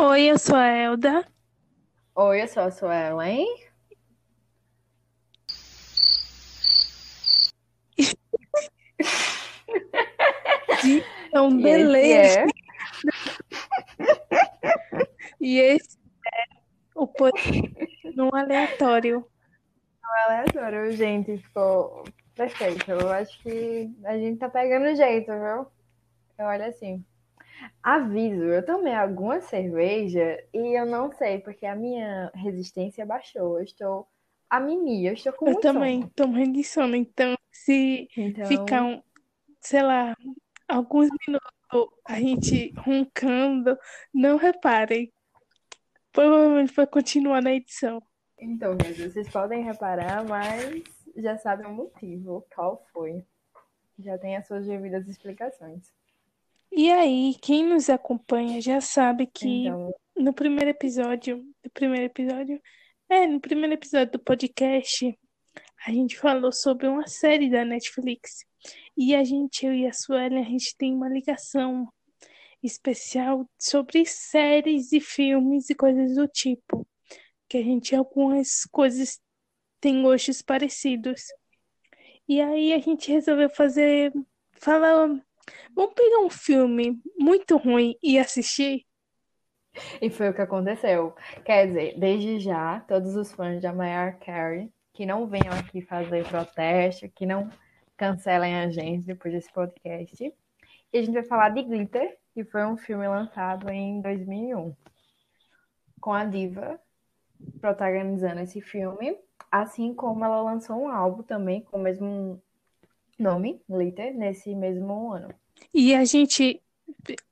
Oi, eu sou a Elda. Oi, eu sou a Suelen. É um E delay. esse é. E esse é o podcast no aleatório. aleatório, gente. Ficou perfeito. Eu acho que a gente tá pegando jeito, viu? Eu olho assim. Aviso, eu tomei alguma cerveja e eu não sei, porque a minha resistência baixou. Eu estou a mimir, eu estou com Eu também sono. tô morrendo de sono, então se Então, ficar, um, sei lá, alguns minutos a gente roncando, não reparem. Provavelmente vai continuar na edição. então, vocês podem reparar, mas já sabem o motivo, qual foi. Já tem as suas devidas explicações. E aí, quem nos acompanha já sabe que Então, no primeiro episódio, no primeiro episódio, é, no primeiro episódio do podcast, a gente falou sobre uma série da Netflix. E a gente, eu e a Suelen, a gente tem uma ligação especial sobre séries e filmes e coisas do tipo. Que a gente, algumas coisas têm gostos parecidos. E aí a gente resolveu fazer, falar, vamos pegar um filme muito ruim e assistir? E foi o que aconteceu. Quer dizer, desde já, todos os fãs da Mariah Carey que não venham aqui fazer protesto, que não cancelem a gente depois desse podcast. E a gente vai falar de Glitter, que foi um filme lançado em 2001, com a diva protagonizando esse filme, assim como ela lançou um álbum também com o mesmo nome, Glitter, nesse mesmo ano. E a gente,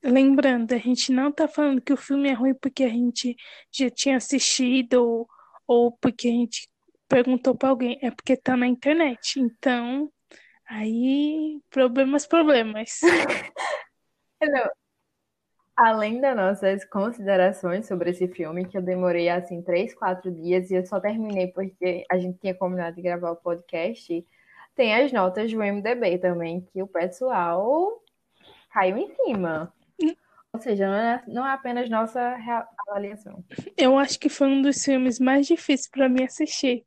lembrando, a gente não tá falando que o filme é ruim porque a gente já tinha assistido ou, ou porque a gente perguntou pra alguém, é porque tá na internet. Então, aí, problemas, problemas. Não, Além das nossas considerações sobre esse filme, que eu demorei assim três, quatro dias e eu só terminei porque a gente tinha combinado de gravar o podcast, tem as notas do MDB também, que o pessoal caiu em cima. Ou seja, não é, não é apenas nossa avaliação. Eu acho que foi um dos filmes mais difíceis pra mim assistir.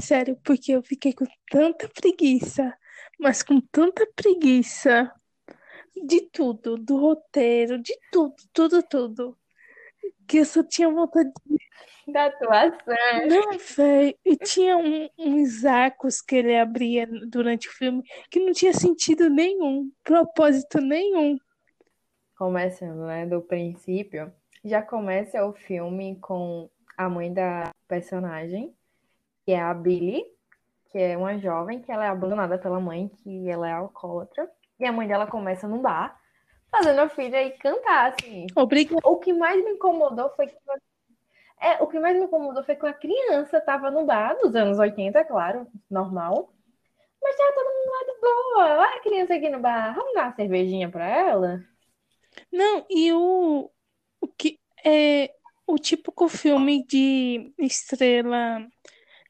Sério, porque eu fiquei com tanta preguiça, mas com tanta preguiça de tudo, do roteiro, de tudo, tudo, tudo, que eu só tinha vontade de Da atuação. Não, velho. E tinha um- uns arcos que ele abria durante o filme que não tinha sentido nenhum, propósito nenhum. Começando, né, do princípio, já começa o filme com a mãe da personagem, que é a Billy, que é uma jovem que ela é abandonada pela mãe, que ela é alcoólatra, e a mãe dela começa num bar, fazendo a filha ir cantar, assim. Obrigada. O que mais me incomodou foi que é, o que mais me incomodou foi que uma criança estava no bar dos anos 80, claro, normal. Mas tava todo mundo lá de boa. Olha a criança aqui no bar. Vamos dar uma cervejinha pra ela? Não, e o, o que é o típico filme de estrela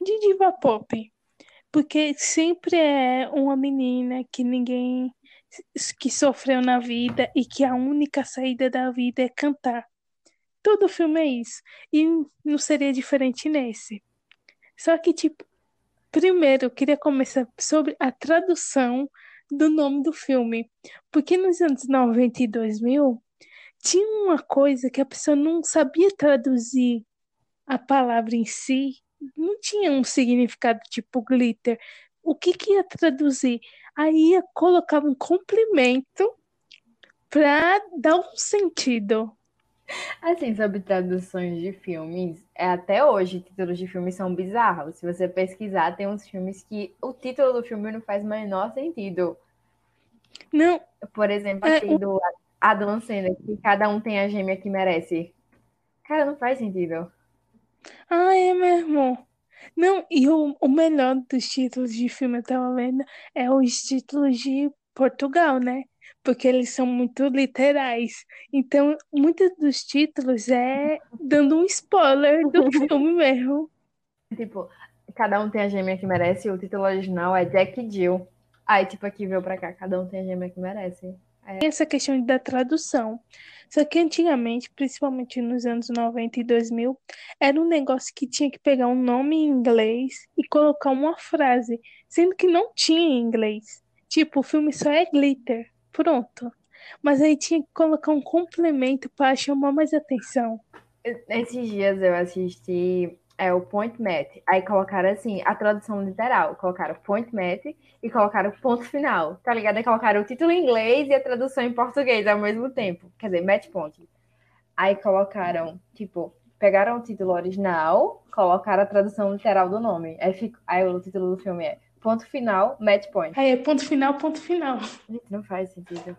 de diva pop. Porque sempre é uma menina que ninguém que sofreu na vida e que a única saída da vida é cantar. Todo filme é isso. E não seria diferente nesse. Só que, tipo, primeiro eu queria começar sobre a tradução do nome do filme. Porque nos anos 90 e 2000 tinha uma coisa que a pessoa não sabia traduzir a palavra em si, não tinha um significado tipo glitter. O que que ia traduzir? Aí ia colocar um complemento para dar um sentido. Assim, sobre traduções de filmes, é até hoje títulos de filmes são bizarros. Se você pesquisar, tem uns filmes que o título do filme não faz o menor sentido. Não, Por exemplo, É, aquele do Adam Sandler, que cada um tem a gêmea que merece. Cara, não faz sentido. ah, é mesmo. Não, e o, o melhor dos títulos de filme eu tava vendo é os títulos de Portugal, né? Porque eles são muito literais. Então, muitos dos títulos é dando um spoiler do filme mesmo. Tipo, cada um tem a gêmea que merece, o título original é Jack Jill. Aí, tipo, aqui veio pra cá, cada um tem a gêmea que merece. É. Essa questão da tradução. Só que antigamente, principalmente nos anos 90 e 2000, era um negócio que tinha que pegar um nome em inglês e colocar uma frase, sendo que não tinha em inglês. Tipo, o filme só é glitter. Pronto. Mas aí tinha que colocar um complemento para chamar mais atenção. Esses dias eu assisti é, o Point Mat. Aí colocaram assim, a tradução literal. Colocaram Point Mat e colocaram ponto final. Tá ligado? Aí colocaram o título em inglês e a tradução em português ao mesmo tempo. Quer dizer, match point. Aí colocaram, tipo, pegaram o título original, colocaram a tradução literal do nome. Aí, fico, aí o título do filme é Ponto final, match point. Aí é ponto final, ponto final. Não faz sentido.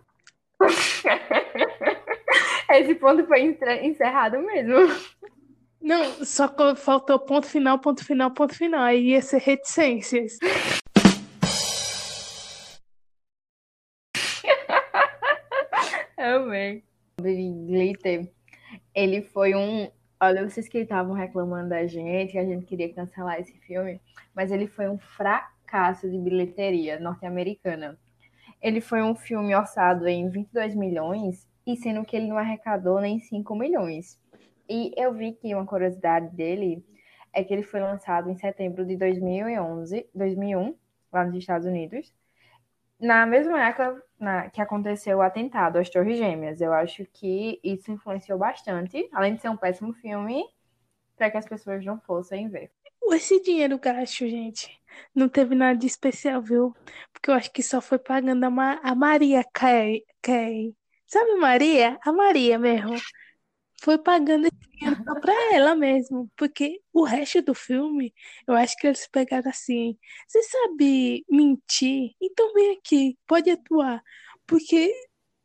Esse ponto foi encerrado mesmo. Não, só faltou ponto final, ponto final, ponto final. Aí ia ser reticências. Amei. Glitter, ele foi um. Olha, vocês que estavam reclamando da gente, que a gente queria cancelar esse filme, mas ele foi um fracasso de bilheteria norte-americana. Ele foi um filme orçado em 22 milhões, e sendo que ele não arrecadou nem 5 milhões. E eu vi que uma curiosidade dele é que ele foi lançado em setembro de 2011, 2001, lá nos Estados Unidos, na mesma época na, que aconteceu o atentado às Torres Gêmeas. Eu acho que isso influenciou bastante, além de ser um péssimo filme, para que as pessoas não fossem ver. Esse dinheiro gasto, gente, não teve nada de especial, viu? Porque eu acho que só foi pagando a, Ma a Maria Kay, Kay. Sabe Maria? A Maria mesmo. Foi pagando esse dinheiro só pra ela mesmo. Porque o resto do filme, eu acho que eles pegaram assim. Você sabe mentir? Então vem aqui, pode atuar. Porque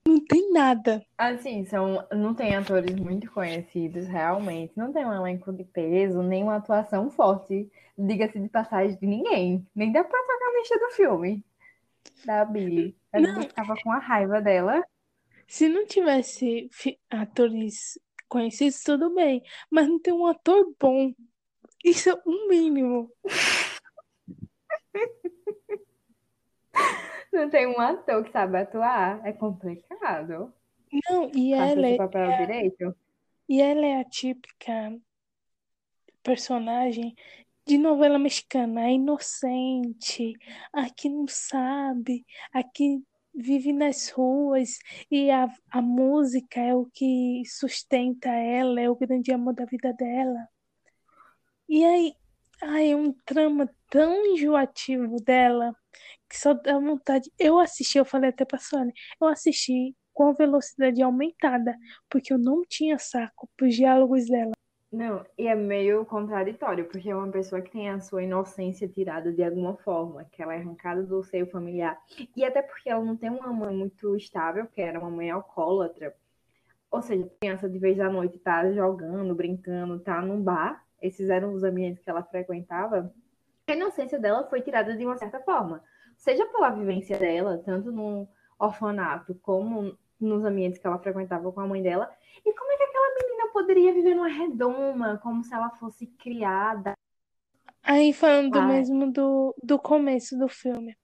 não tem nada. Assim, são, não tem atores muito conhecidos, realmente. Não tem um elenco de peso, nem uma atuação forte, diga-se de passagem, de ninguém. Nem da protagonista do filme, da Billy. A gente ficava com a raiva dela. Se não tivesse atores conhecidos, tudo bem. Mas não tem um ator bom. Isso é o mínimo. não tem um ator que sabe atuar, é complicado. Não, e ela é, papel é- direito. e ela é a típica personagem de novela mexicana, é inocente, a que não sabe, a que vive nas ruas e a, a música é o que sustenta ela, é o grande amor da vida dela. E aí, é um trama tão enjoativo dela que só dá vontade. Eu assisti, eu falei até pra Sônia, eu assisti com velocidade aumentada, porque eu não tinha saco pros diálogos dela. Não, e é meio contraditório, porque é uma pessoa que tem a sua inocência tirada de alguma forma, que ela é arrancada do seio familiar. E até porque ela não tem uma mãe muito estável, que era uma mãe alcoólatra. Ou seja, a criança de vez da noite tá jogando, brincando, tá num bar. Esses eram os ambientes que ela frequentava. A inocência dela foi tirada de uma certa forma seja pela vivência dela, tanto no orfanato como nos ambientes que ela frequentava com a mãe dela. E como é que aquela menina poderia viver numa redoma, como se ela fosse criada? Aí falando ah, mesmo do, do começo do filme.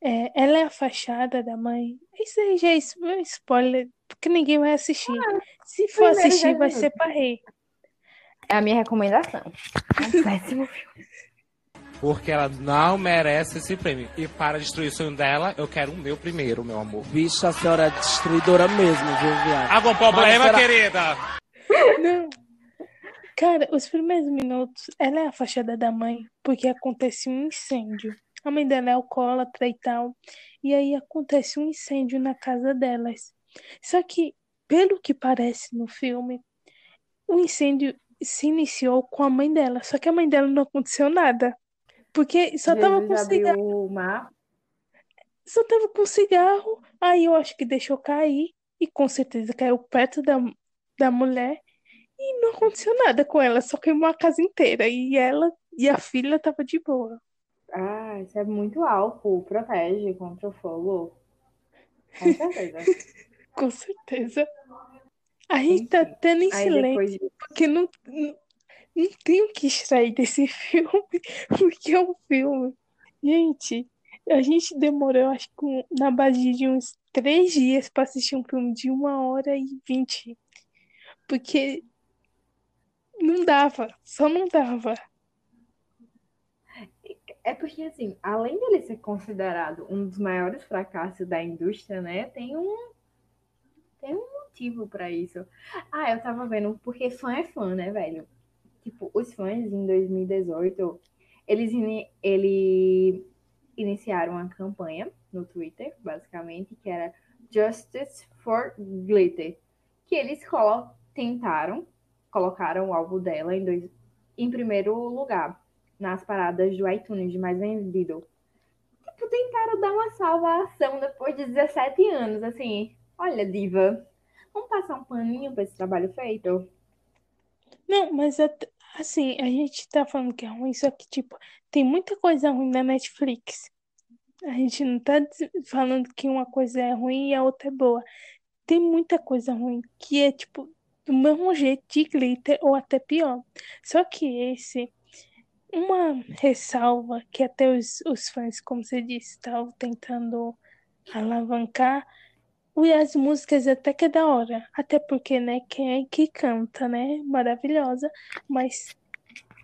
É, ela é a fachada da mãe. Isso aí já é spoiler, porque ninguém vai assistir. Ah, Se for assistir, vai ser para rir. É a minha recomendação. É um péssimo filme. Porque ela não merece esse prêmio. E para destruir o sonho dela, eu quero o meu primeiro, meu amor. Bicha, a senhora é destruidora mesmo, viu, viado? Algum problema, senhora... querida? Não. Cara, os primeiros minutos, ela é a fachada da mãe, porque acontece um incêndio. A mãe dela é alcoólatra e tal. E aí acontece um incêndio na casa delas. Só que, pelo que parece no filme, o incêndio se iniciou com a mãe dela. Só que a mãe dela não aconteceu nada. Porque só tava com cigarro. Só tava com cigarro. Aí eu acho que deixou cair. E com certeza caiu perto da, da mulher. E não aconteceu nada com ela. Só queimou a casa inteira. E ela e a filha tava de boa. Ah, isso é muito álcool. Protege contra o fogo. Com certeza. com certeza. A gente tá tendo em silêncio. De... Porque não, não tenho que extrair desse filme, porque é um filme. Gente, a gente demorou, acho que na base de uns três dias pra assistir um filme de uma hora e vinte. Porque não dava, só não dava. É porque, assim, além dele ser considerado um dos maiores fracassos da indústria, né? Tem um, tem um motivo pra isso. Ah, eu tava vendo, porque fã é fã, né, velho? Tipo, os fãs em 2018, eles ini- ele iniciaram uma campanha no Twitter, basicamente, que era Justice for Glitter, que eles colo- tentaram, colocaram o álbum dela em, dois, em primeiro lugar nas paradas do iTunes de mais vendido. Tipo, tentaram dar uma salvação depois de 17 anos, assim. Olha, diva, vamos passar um paninho pra esse trabalho feito? Não, mas assim, a gente tá falando que é ruim, só que, tipo, tem muita coisa ruim na Netflix. A gente não tá falando que uma coisa é ruim e a outra é boa. Tem muita coisa ruim que é, tipo, do mesmo jeito de glitter ou até pior. Só que esse, uma ressalva que até os, os fãs, como você disse, estavam tentando alavancar, e as músicas até que é da hora. Até porque, né, quem é que canta, né? Maravilhosa. Mas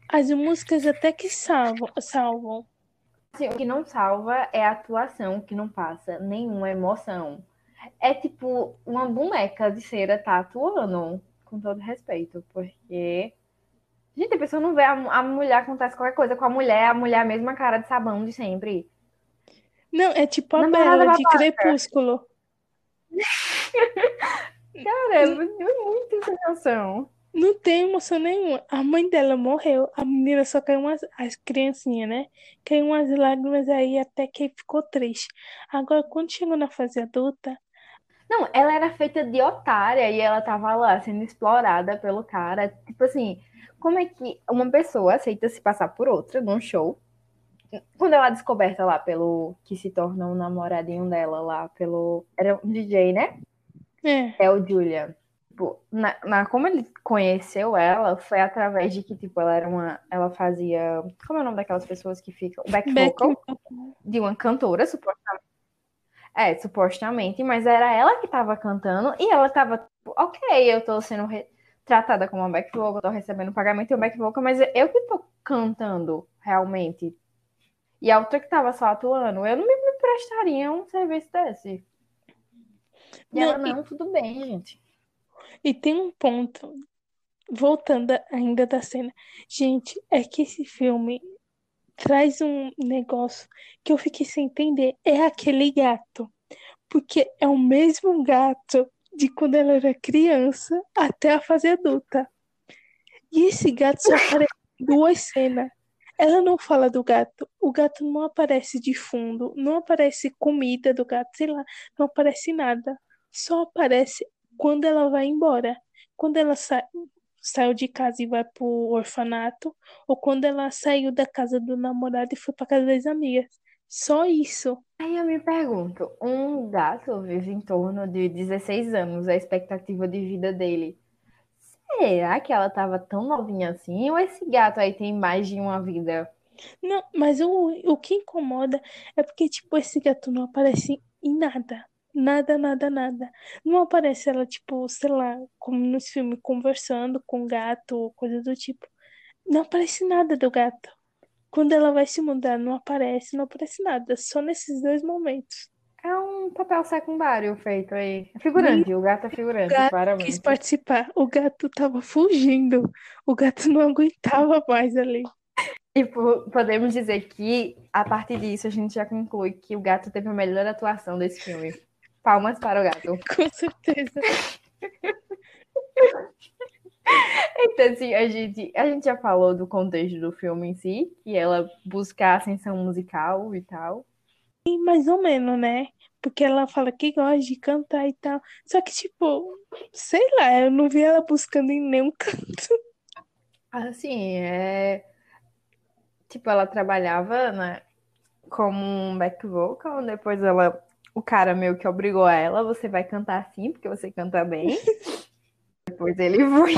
as músicas até que salvam, salvam. Assim, o que não salva é a atuação, que não passa nenhuma emoção. É tipo uma boneca de cera tá atuando, com todo respeito, porque. Gente, a pessoa não vê a, a mulher acontece qualquer coisa com a mulher, a mulher é a mesma cara de sabão de sempre. Não, é tipo a Bela de. Crepúsculo. Cara, é muito, muito sem noção. Não tem emoção nenhuma. A mãe dela morreu. A menina só caiu umas. As criancinhas, né? Caiu umas lágrimas aí até que ficou triste. Agora, quando chegou na fase adulta, Não, ela era feita de otária e ela tava lá sendo explorada pelo cara. Tipo assim, como é que uma pessoa aceita se passar por outra num show? Quando ela é descoberta lá pelo que se torna um namoradinho dela lá, pelo. Era um DJ, né? é. É o Julia. Tipo, na, na- como ele conheceu ela, foi através de que, tipo, ela era uma. Ela fazia. Como é o nome daquelas pessoas que ficam? Back Back vocal de uma cantora, supostamente. É, supostamente, mas era ela que tava cantando e ela tava, tipo, ok, eu tô sendo re- tratada como uma back vocal, tô recebendo pagamento e um back vocal, mas eu que tô cantando realmente. E a outra que tava só atuando, eu não me, me prestaria um serviço desse. E ela, Não, e- não, tudo bem, gente. E tem um ponto, voltando ainda da cena. Gente, é que esse filme traz um negócio que eu fiquei sem entender. É aquele gato. Porque é o mesmo gato de quando ela era criança até a fase adulta. E esse gato só aparece em duas cenas. Ela não fala do gato. O gato não aparece de fundo. Não aparece comida do gato, sei lá. Não aparece nada. Só aparece quando ela vai embora. Quando ela sa saiu de casa e vai pro orfanato. Ou quando ela saiu da casa do namorado e foi pra casa das amigas. Só isso. Aí eu me pergunto, um gato vive em torno de 16 anos, a expectativa de vida dele. Será que ela tava tão novinha assim? Ou esse gato aí tem mais de uma vida? Não, mas o, o que incomoda é porque, tipo, esse gato não aparece em nada. Nada, nada, nada. Não aparece ela, tipo, sei lá, como nos filmes, conversando com gato ou coisa do tipo. Não aparece nada do gato. Quando ela vai se mudar, não aparece, não aparece nada. Só nesses dois momentos. É um papel secundário feito aí. É figurante, o gato é figurante, gato claramente. Quis participar. O gato tava fugindo. O gato não aguentava mais ali. E po- podemos dizer que, a partir disso, a gente já conclui que o gato teve a melhor atuação desse filme. Palmas para o gato. Com certeza. Então, assim, a gente, a gente já falou do contexto do filme em si, que ela busca a ascensão musical e tal. E mais ou menos, né? Porque ela fala que gosta de cantar e tal. Só que, tipo, sei lá, eu não vi ela buscando em nenhum canto. Assim, é. Tipo, ela trabalhava, né, como um back vocal, depois ela. O cara meio que obrigou ela, você vai cantar assim, porque você canta bem. Depois ele foi.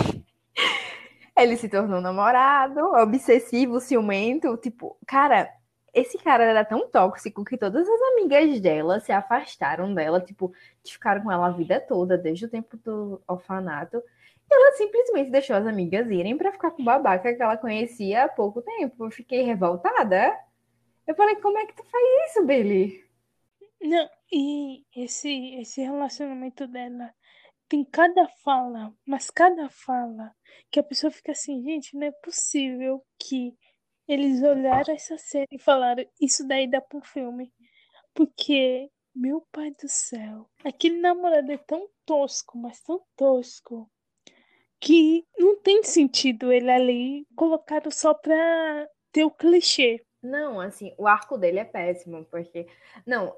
Ele se tornou namorado, obsessivo, ciumento. Tipo, cara, esse cara era tão tóxico que todas as amigas dela se afastaram dela, tipo, ficaram com ela a vida toda, desde o tempo do orfanato. E ela simplesmente deixou as amigas irem para ficar com o babaca que ela conhecia há pouco tempo. Eu fiquei revoltada. Eu falei, como é que tu faz isso, Billy? Não, e esse, esse relacionamento dela tem cada fala, mas cada fala que a pessoa fica assim, gente, não é possível que eles olharam essa série e falaram, isso daí dá pra um filme. Porque, meu pai do céu, aquele namorado é tão tosco, mas tão tosco, que não tem sentido ele ali colocado só pra ter o clichê. Não, assim, o arco dele é péssimo, porque. Não,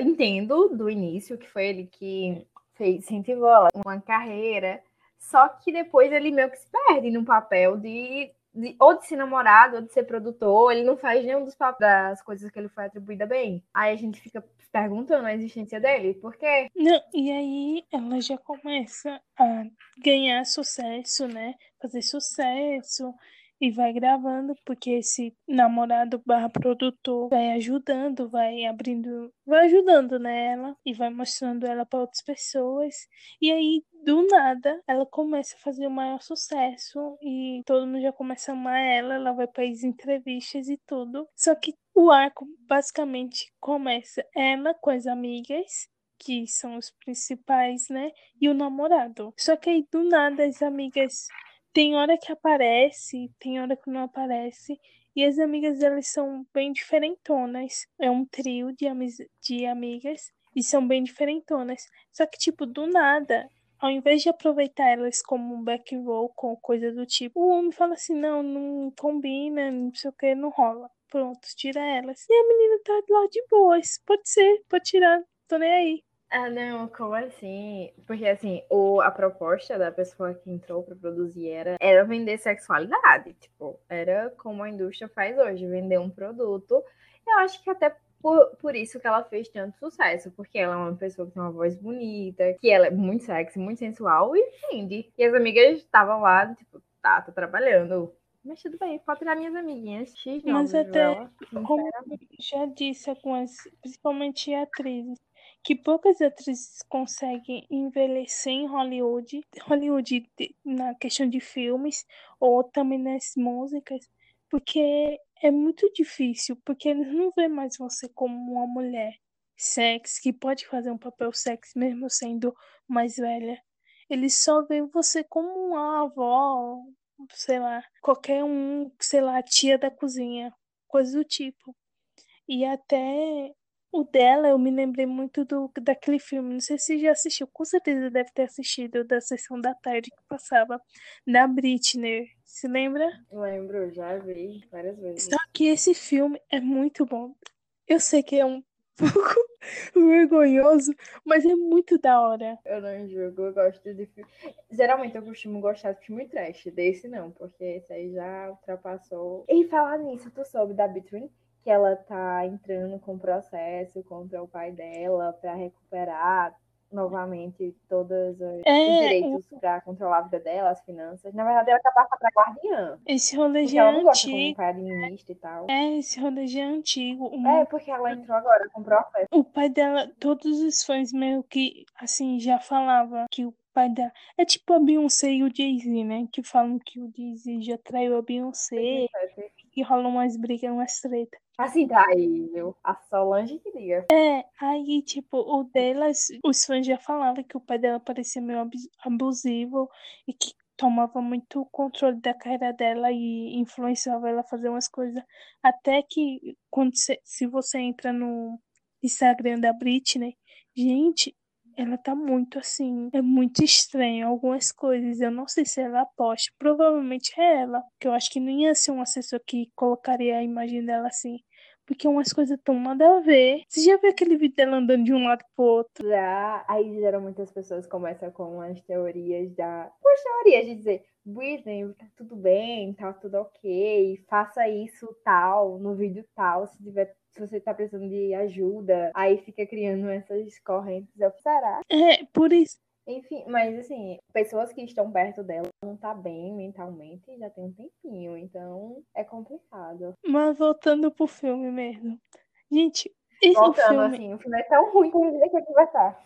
entendo do início que foi ele que fez, incentivou uma carreira, só que depois ele meio que se perde no papel de, de, ou de ser namorado, ou de ser produtor, ele não faz nenhum dos das coisas que ele foi atribuída bem. Aí a gente fica perguntando a existência dele, por quê? Não, e aí ela já começa a ganhar sucesso, né? Fazer sucesso e vai gravando, porque esse namorado barra produtor vai ajudando, vai abrindo, vai ajudando nela né, e vai mostrando ela para outras pessoas. E aí, do nada, ela começa a fazer o maior sucesso e todo mundo já começa a amar ela, ela vai para as entrevistas e tudo. Só que o arco basicamente começa ela com as amigas que são os principais, né? E o namorado. Só que aí do nada as amigas tem hora que aparece, tem hora que não aparece. E as amigas delas são bem diferentonas. É um trio de, de amigas e são bem diferentonas. Só que, tipo, do nada, ao invés de aproveitar elas como um back vocal, coisa do tipo, o homem fala assim: não, não combina, não sei o que, não rola. Pronto, tira elas. E a menina tá lá de boas. Pode ser, pode tirar, tô nem aí. Ah, não, como assim? Porque assim, o, a proposta da pessoa que entrou para produzir era, era vender sexualidade. Tipo, era como a indústria faz hoje, vender um produto. Eu acho que até por, por isso que ela fez tanto sucesso, porque ela é uma pessoa que tem uma voz bonita, que ela é muito sexy, muito sensual e vende. E as amigas estavam lá, tipo, tá, tô trabalhando. Mas tudo bem, pode tirar minhas amiguinhas. X Mas até, como já disse algumas, principalmente atrizes, que poucas atrizes conseguem envelhecer em Hollywood, Hollywood na questão de filmes ou também nas músicas, porque é muito difícil, porque eles não veem mais você como uma mulher sexy que pode fazer um papel sexy mesmo sendo mais velha. Eles só veem você como uma avó, sei lá, qualquer um, sei lá, tia da cozinha, coisa do tipo. E até o dela, eu me lembrei muito do, daquele filme. Não sei se já assistiu, com certeza deve ter assistido da sessão da tarde que passava da Britney. Se lembra? Lembro, já vi várias vezes. Só que esse filme é muito bom. Eu sei que é um pouco vergonhoso, mas é muito da hora. Eu não julgo, eu gosto de filme. Geralmente eu costumo gostar de filme trash, desse não, porque esse aí já ultrapassou. E falar nisso, tu soube da Between? Que ela tá entrando com processo contra o pai dela para recuperar novamente todos os, é, direitos para controlar a vida dela, as finanças. Na verdade, ela tá passando para guardiã. Esse rolê já é antigo. Como pai administra e tal. É, esse rolê já é antigo. É, porque ela entrou agora com processo. O pai dela, todos os fãs meio que, assim, já falava que o pai dela... É tipo a Beyoncé e o Jay-Z, né? Que falam que o Jay-Z já traiu a Beyoncé. E rolam umas brigas, umas tretas. Assim, viu? A Solange que diga. É, aí, tipo, o delas, os fãs já falavam que o pai dela parecia meio abusivo e que tomava muito controle da carreira dela e influenciava ela a fazer umas coisas. Até que, quando cê, se você entra no Instagram da Britney, gente, ela tá muito assim, é muito estranho algumas coisas. Eu não sei se ela posta, provavelmente é ela, que eu acho que não ia ser um assessor que colocaria a imagem dela assim. Porque umas coisas tão nada a ver. Você já viu aquele vídeo dela andando de um lado pro outro? Já. Aí geralmente as pessoas começam com as teorias da. As teorias de dizer, Britney, tá tudo bem, tá tudo ok, faça isso tal, no vídeo tal, se tiver se você tá precisando de ajuda, aí fica criando essas correntes. Eu, será? É, por isso. Enfim, mas assim, pessoas que estão perto dela não tá bem mentalmente já tem um tempinho, então é complicado. Mas voltando pro filme mesmo. Gente, esse Voltando, filme. assim, o filme é tão ruim que gente quer conversar.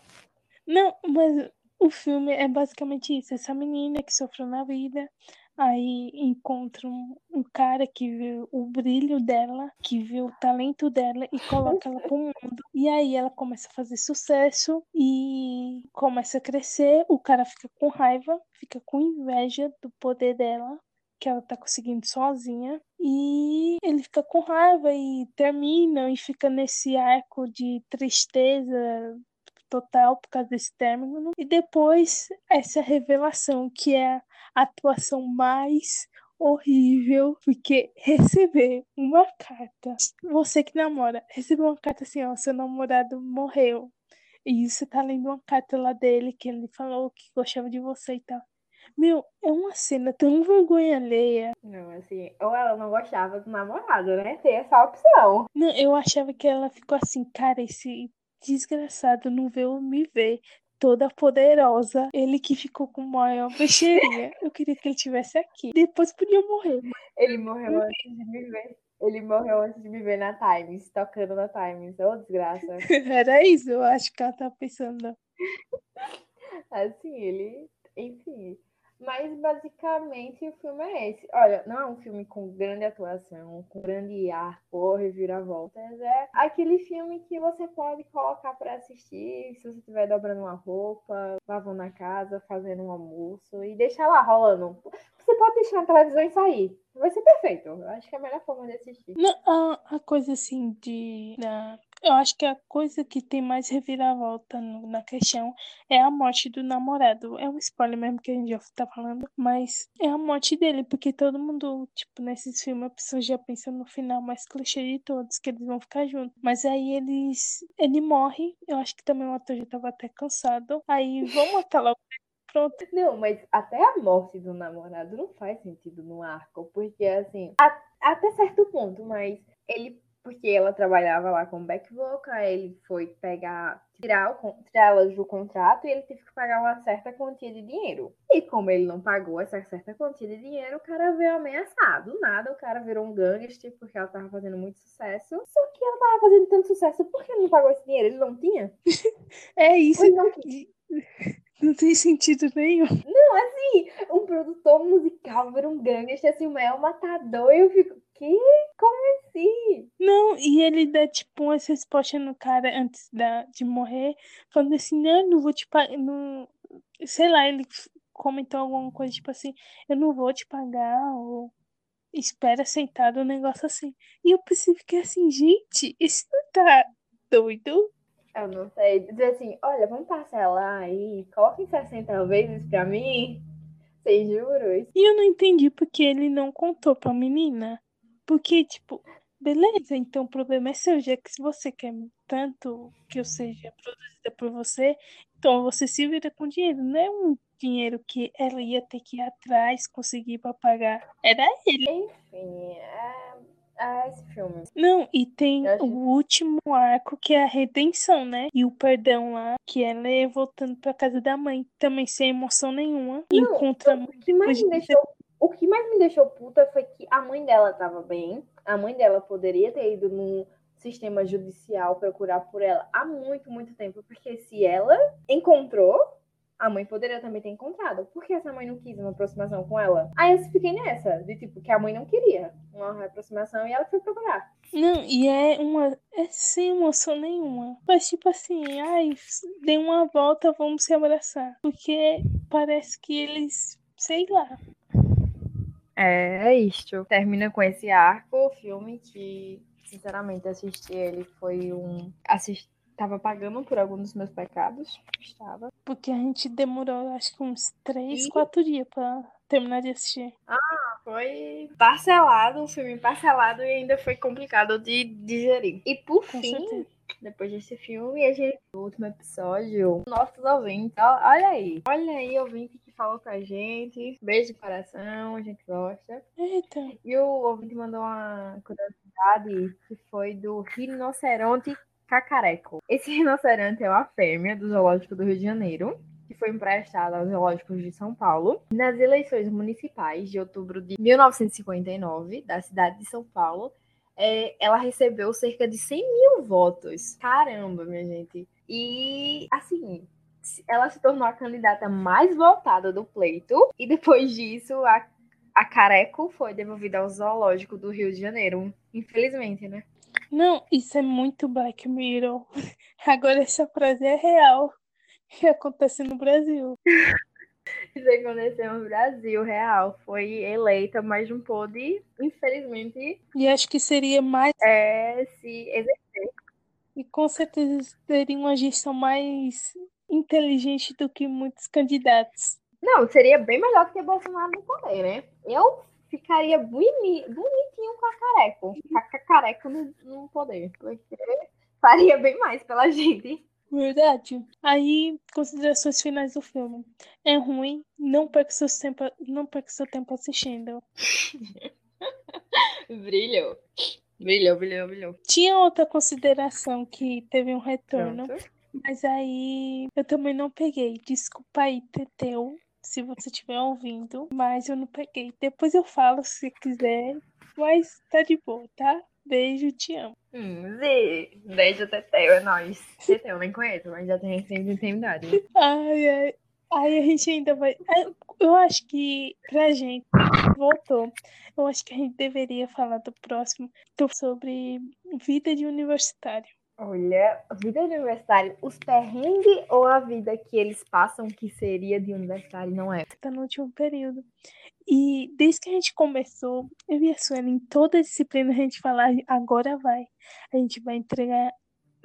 Não, mas o filme é basicamente isso. Essa menina que sofreu na vida, aí encontra um, um cara que vê o brilho dela, que vê o talento dela e coloca ela pro mundo. E aí ela começa a fazer sucesso e começa a crescer. O cara fica com raiva, fica com inveja do poder dela. Que ela tá conseguindo sozinha. E ele fica com raiva e termina e fica nesse arco de tristeza total por causa desse término. E depois essa revelação, que é atuação mais horrível, porque receber uma carta, você que namora, receber uma carta assim, ó, seu namorado morreu. E você tá lendo uma carta lá dele que ele falou que gostava de você e tal. Meu, é uma cena tão vergonha alheia. Não, assim, ou ela não gostava do namorado, né? Tem essa opção. Não, eu achava que ela ficou assim, cara, esse desgraçado não veio me ver. Toda poderosa. Ele que ficou com maior bexeria. Eu queria que ele tivesse aqui. Depois podia morrer. Ele morreu antes de me ver. Ele morreu antes de me ver na Times, tocando na Times. Ô, desgraça. Era isso, eu acho que ela tá pensando. Assim, ele. Enfim. Mas basicamente o filme é esse. Olha, não é um filme com grande atuação, com grande arco ou reviravoltas. É aquele filme que você pode colocar para assistir se você estiver dobrando uma roupa, lavando a casa, fazendo um almoço e deixar lá rolando. Você pode deixar na televisão e sair. Vai ser perfeito. Eu acho que é a melhor forma de assistir. Não, a, coisa assim de. Eu acho que a coisa que tem mais reviravolta no- na questão é a morte do namorado. É um spoiler mesmo que a gente já tá falando, mas é a morte dele, porque todo mundo, tipo, nesses filmes, a pessoa já pensa no final mais clichê de todos, que eles vão ficar juntos. Mas aí eles. Ele morre. Eu acho que também o ator já tava até cansado. Aí vamos matar logo. Pronto. Não, mas até a morte do namorado não faz sentido no arco, porque assim, a- até certo ponto, mas ele, porque ela trabalhava lá com back vocal, ele foi pegar, tirar, tirar ela do contrato e ele teve que pagar uma certa quantia de dinheiro. E como ele não pagou essa certa quantia de dinheiro, o cara veio ameaçar. Do nada, o cara virou um gangster porque ela tava fazendo muito sucesso. Só que ela tava fazendo tanto sucesso, por que ele não pagou esse dinheiro? Ele não tinha? É isso. Ele não quis? Não tem sentido nenhum. um produtor musical vira um gangster, assim, o maior matador, e eu fico, que? Como assim? Não, e ele dá tipo umas respostas no cara antes da, de morrer, falando assim, não, não vou te pagar. Não... Sei lá, ele comentou alguma coisa tipo assim, eu não vou te pagar, ou espera sentado, um negócio assim. E eu pensei, fiquei assim, gente, esse não tá doido? Eu não sei, dizer assim, olha, vamos parcelar aí, coloca em 60 vezes pra mim, sem juros. E eu não entendi porque ele não contou pra menina. Porque, tipo, beleza, então o problema é seu, já que se você quer tanto que eu seja produzida por você, então você se vira com dinheiro. Não é um dinheiro que ela ia ter que ir atrás, conseguir pra pagar. Era ele. Enfim, é, é esse filme. Não, e tem acho- o último arco que é a redenção, né? E o perdão lá, que ela é voltando pra casa da mãe, também sem emoção nenhuma. Encontra O que mais me deixou, o que mais me deixou puta foi que a mãe dela tava bem, a mãe dela poderia ter ido num sistema judicial procurar por ela há muito, muito tempo, porque se ela encontrou, a mãe poderia também ter encontrado. Por que essa mãe não quis uma aproximação com ela? Aí eu fiquei nessa, de tipo, que a mãe não queria uma aproximação e ela foi procurar. Não, e é uma. É sem emoção nenhuma. Mas tipo assim, ai, dê uma volta, vamos se abraçar. Porque parece que eles. Sei lá. É, é isto. Termina com esse arco, o filme que, sinceramente, assistir ele foi um. Assist... Tava pagando por alguns dos meus pecados. Estava. Porque a gente demorou, acho que uns três, E- quatro dias pra terminar de assistir. Foi parcelado, um filme parcelado e ainda foi complicado de digerir. E por Com fim, certeza. depois desse filme, a gente. No último episódio, nossos ouvintes. Olha aí. Olha aí, ouvinte falou com a gente. Beijo de coração, a gente gosta. Eita. E o ouvinte mandou uma curiosidade que foi do rinoceronte cacareco. Esse rinoceronte é uma fêmea do Zoológico do Rio de Janeiro. que foi emprestada aos zoológicos de São Paulo. Nas eleições municipais de outubro de 1959, da cidade de São Paulo, é, ela recebeu cerca de 100 mil votos. Caramba, minha gente. E, assim, ela se tornou a candidata mais votada do pleito. E depois disso, a, a Careco foi devolvida ao zoológico do Rio de Janeiro. Infelizmente, né? Não, isso é muito Black Mirror. Agora essa frase é real. Que acontece no Brasil. Isso aconteceu no Brasil, real. Foi eleita, mas não pôde, infelizmente. E acho que seria mais. É, se exercer. E com certeza teria uma gestão mais inteligente do que muitos candidatos. Não, seria bem melhor do que Bolsonaro no poder, né? Eu ficaria boni bonitinho com a careco. Com a careca no, no poder. Porque faria bem mais pela gente. Verdade. Aí, considerações finais do filme. É ruim, não perca, seu tempo, não perca seu tempo assistindo. brilhou. Brilhou, brilhou, brilhou. Tinha outra consideração que teve um retorno. Pronto. Mas aí eu também não peguei. Desculpa aí, Teteu, se você estiver ouvindo. Mas eu não peguei. Depois eu falo se quiser. Mas tá de boa, tá? Beijo, te amo. Hum, beijo, Teteu, é nóis. Teteu, eu nem conheço, mas já tem sempre intimidade. Ai, ai. Aí a gente ainda vai. Eu acho que pra gente voltou. Eu acho que a gente deveria falar do próximo sobre vida de universitário. Olha, vida de universitário, os perrengues ou a vida que eles passam que seria de universitário não é? Tá no último período. E desde que a gente começou, eu e a em toda a disciplina, a gente fala, agora vai. A gente vai entregar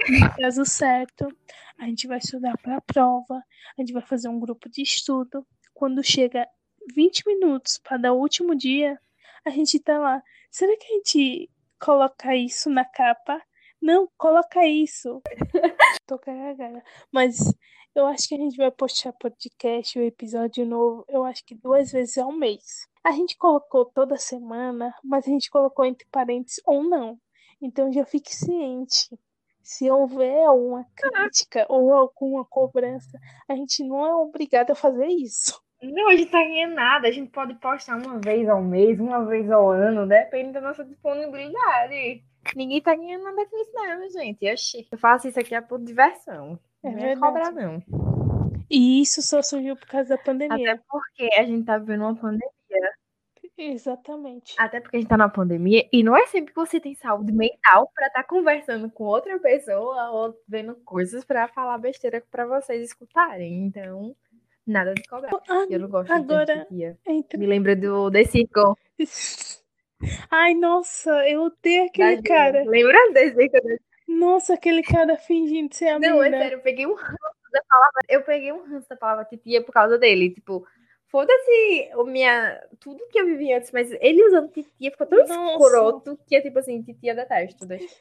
no prazo certo, a gente vai estudar para a prova, a gente vai fazer um grupo de estudo. Quando chega 20 minutos para dar o último dia, a gente tá lá. Será que a gente coloca isso na capa? Não, coloca isso. Tô cagada. Mas eu acho que a gente vai postar podcast, o episódio novo, eu acho que duas vezes ao mês. A gente colocou toda semana, mas a gente colocou entre parênteses ou não. Então já fique ciente. Se houver alguma crítica ou alguma cobrança, a gente não é obrigado a fazer isso. Não, a gente tá ganhando nada. A gente pode postar uma vez ao mês, uma vez ao ano, depende da nossa disponibilidade. Ninguém tá ganhando nada com isso, não, gente. Oxi. Eu faço isso aqui é por diversão. É não é cobrar, não. E isso só surgiu por causa da pandemia. Até porque a gente tá vivendo uma pandemia. Exatamente. Até porque a gente tá na pandemia e não é sempre que você tem saúde mental para estar tá conversando com outra pessoa ou vendo coisas para falar besteira para vocês escutarem. Então, nada de cobrar. Ah, eu não gosto agora, de. Me lembra do The Circle. Ai, nossa, eu odeio aquele cara. Lembra desse? Nossa, aquele cara fingindo ser a Não, é sério, eu peguei um ranço da palavra. Eu peguei um ranço da palavra titia por causa dele. Tipo, foda-se minha. Tudo que eu vivi antes, mas ele usando titia ficou tão Nossa. escroto que é tipo assim, titia detesto. Deixa.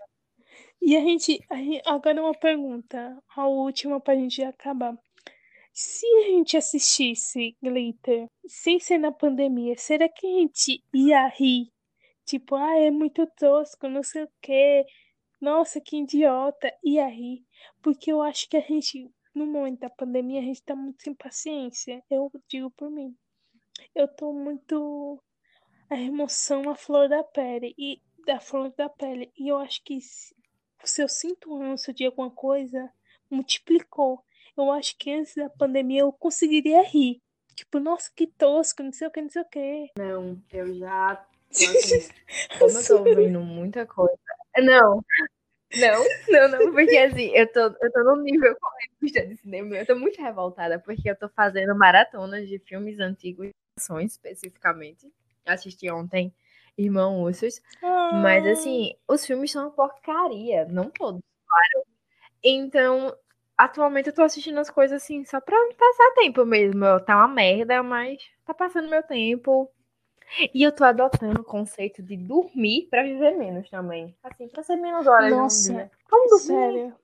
E a gente, a gente. Agora uma pergunta. A última pra gente acabar. Se a gente assistisse Glitter sem ser na pandemia, será que a gente ia rir? Tipo, ah, é muito tosco, não sei o quê nossa, que idiota, ia rir. Porque eu acho que a gente, no momento da pandemia, a gente tá muito sem paciência. Eu digo por mim. Eu tô muito. A emoção à flor da pele. E da flor da pele. E eu acho que se, se eu sinto ânsia de alguma coisa, multiplicou. Eu acho que antes da pandemia eu conseguiria rir. Tipo, nossa, que tosco, não sei o que, não sei o que. Não, eu já. Assim, como eu tô ouvindo muita coisa, não. Não, não, não, porque assim, eu tô, eu tô num nível correto de cinema. Eu tô muito revoltada, porque eu tô fazendo maratonas de filmes antigos, especificamente. Assisti ontem Irmão Ursos. Ah. Mas assim, os filmes são uma porcaria. Não todos, claro. Então, atualmente eu tô assistindo as coisas assim, só pra passar tempo mesmo. Tá uma merda, mas tá passando meu tempo. E eu tô adotando o conceito de dormir para viver menos também. Assim, pra ser menos horas Nossa, dia. Como dormir? Sério.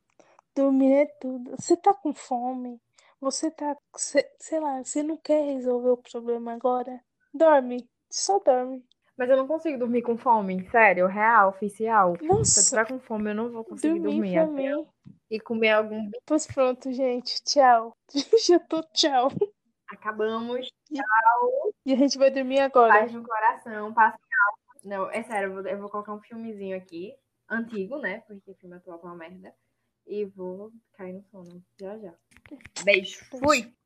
Dormir é tudo. Você tá com fome? Você tá. Sei lá, você não quer resolver o problema agora? Dorme. Só dorme. Mas eu não consigo dormir com fome, sério, real, oficial. Nossa. Se eu tiver com fome, eu não vou conseguir dormir. dormir mim, e comer algum. Pois pronto, gente. Tchau. Já tô tchau. Acabamos. E a gente vai dormir agora. Paz no coração, passa. Não, é sério, eu vou, eu vou colocar um filmezinho aqui. Antigo, né? Porque filme atual é uma merda. E vou cair no sono. Já, já. Beijo. Fui!